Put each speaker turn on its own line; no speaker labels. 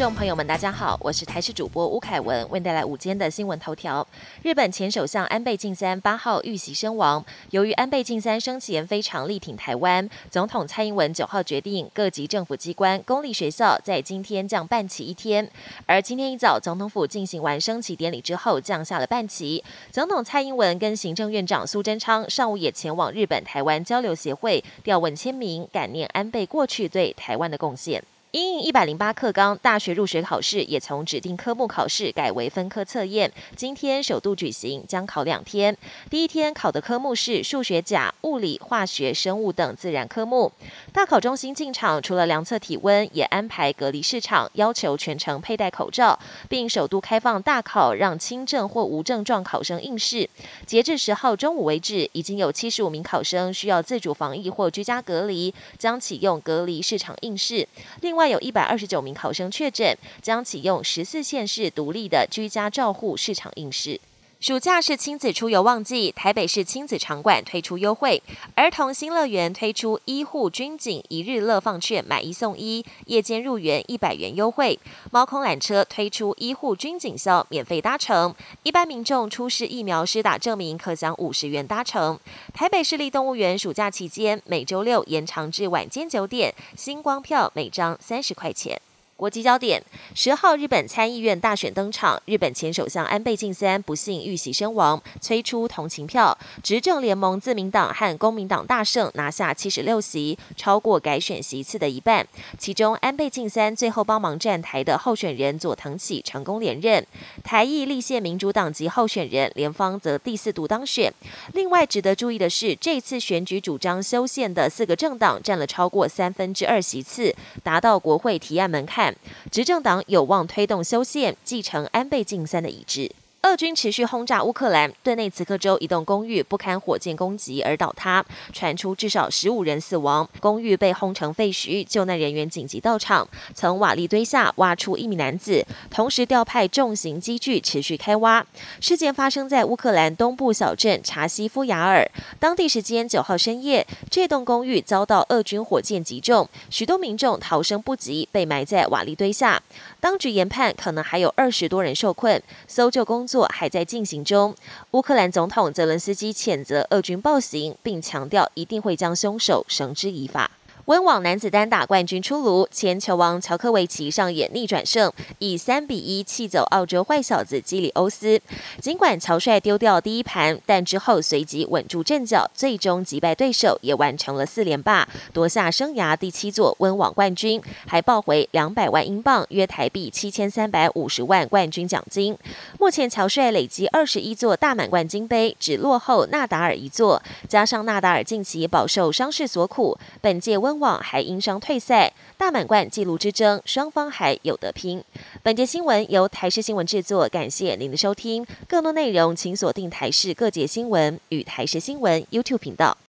众朋友们，大家好，我是台视主播吴凯文，为带来午间的新闻头条。日本前首相安倍晋三八号遇袭身亡。由于安倍晋三生前非常力挺台湾，总统蔡英文九号决定各级政府机关、公立学校在今天降半旗一天。而今天一早，总统府进行完升旗典礼之后，降下了半旗。总统蔡英文跟行政院长苏贞昌上午也前往日本台湾交流协会调问签名，感念安倍过去对台湾的贡献。英印一百零八课纲大学入学考试也从指定科目考试改为分科测验，今天首度举行，将考两天。第一天考的科目是数学甲、物理、化学、生物等自然科目。大考中心进场，除了量测体温，也安排隔离市场，要求全程佩戴口罩，并首度开放大考，让轻症或无症状考生应试。截至十号中午为止，已经有七十五名考生需要自主防疫或居家隔离，将启用隔离市场应试。另外。另外有一百二十九名考生确诊，将启用十四县市独立的居家照护市场应试。暑假是亲子出游旺季，台北市亲子场馆推出优惠，儿童新乐园推出医护军警一日乐放券，买一送一，夜间入园一百元优惠。猫空缆车推出医护军警校，免费搭乘，一般民众出示疫苗施打证明，可享五十元搭乘。台北市立动物园暑假期间，每周六延长至晚间九点，星光票每张三十块钱。国际焦点：十号，日本参议院大选登场，日本前首相安倍晋三不幸遇袭身亡，催出同情票。执政联盟自民党和公民党大胜，拿下七十六席，超过改选席次的一半。其中，安倍晋三最后帮忙站台的候选人佐藤启成功连任，台裔立宪民主党籍候选人连方则第四度当选。另外，值得注意的是，这次选举主张修宪的四个政党占了超过三分之二席次，达到国会提案门槛。执政党有望推动修宪，继承安倍晋三的遗志。俄军持续轰炸乌克兰顿内茨克州一栋公寓，不堪火箭攻击而倒塌，传出至少十五人死亡，公寓被轰成废墟。救难人员紧急到场，从瓦砾堆下挖出一名男子，同时调派重型机具持续开挖。事件发生在乌克兰东部小镇查西夫雅尔，当地时间九号深夜，这栋公寓遭到俄军火箭击中，许多民众逃生不及，被埋在瓦砾堆下。当局研判，可能还有二十多人受困，搜救工作还在进行中。乌克兰总统泽伦斯基谴责俄军暴行，并强调一定会将凶手绳之以法。温网男子单打冠军出炉，前球王乔科维奇上演逆转胜，以三比一气走澳洲坏小子基里欧斯。尽管乔帅丢掉第一盘，但之后随即稳住阵脚，最终击败对手，也完成了四连霸，夺下生涯第七座温网冠军，还抱回两百万英镑（约台币七千三百五十万）冠军奖金。目前乔帅累积二十一座大满贯金杯，只落后纳达尔一座。加上纳达尔近期饱受伤势所苦，本届温网还因伤退赛，大满贯纪录之争，双方还有得拼。本节新闻由台视新闻制作，感谢您的收听。更多内容请锁定台视各界新闻与台视新闻 YouTube 频道。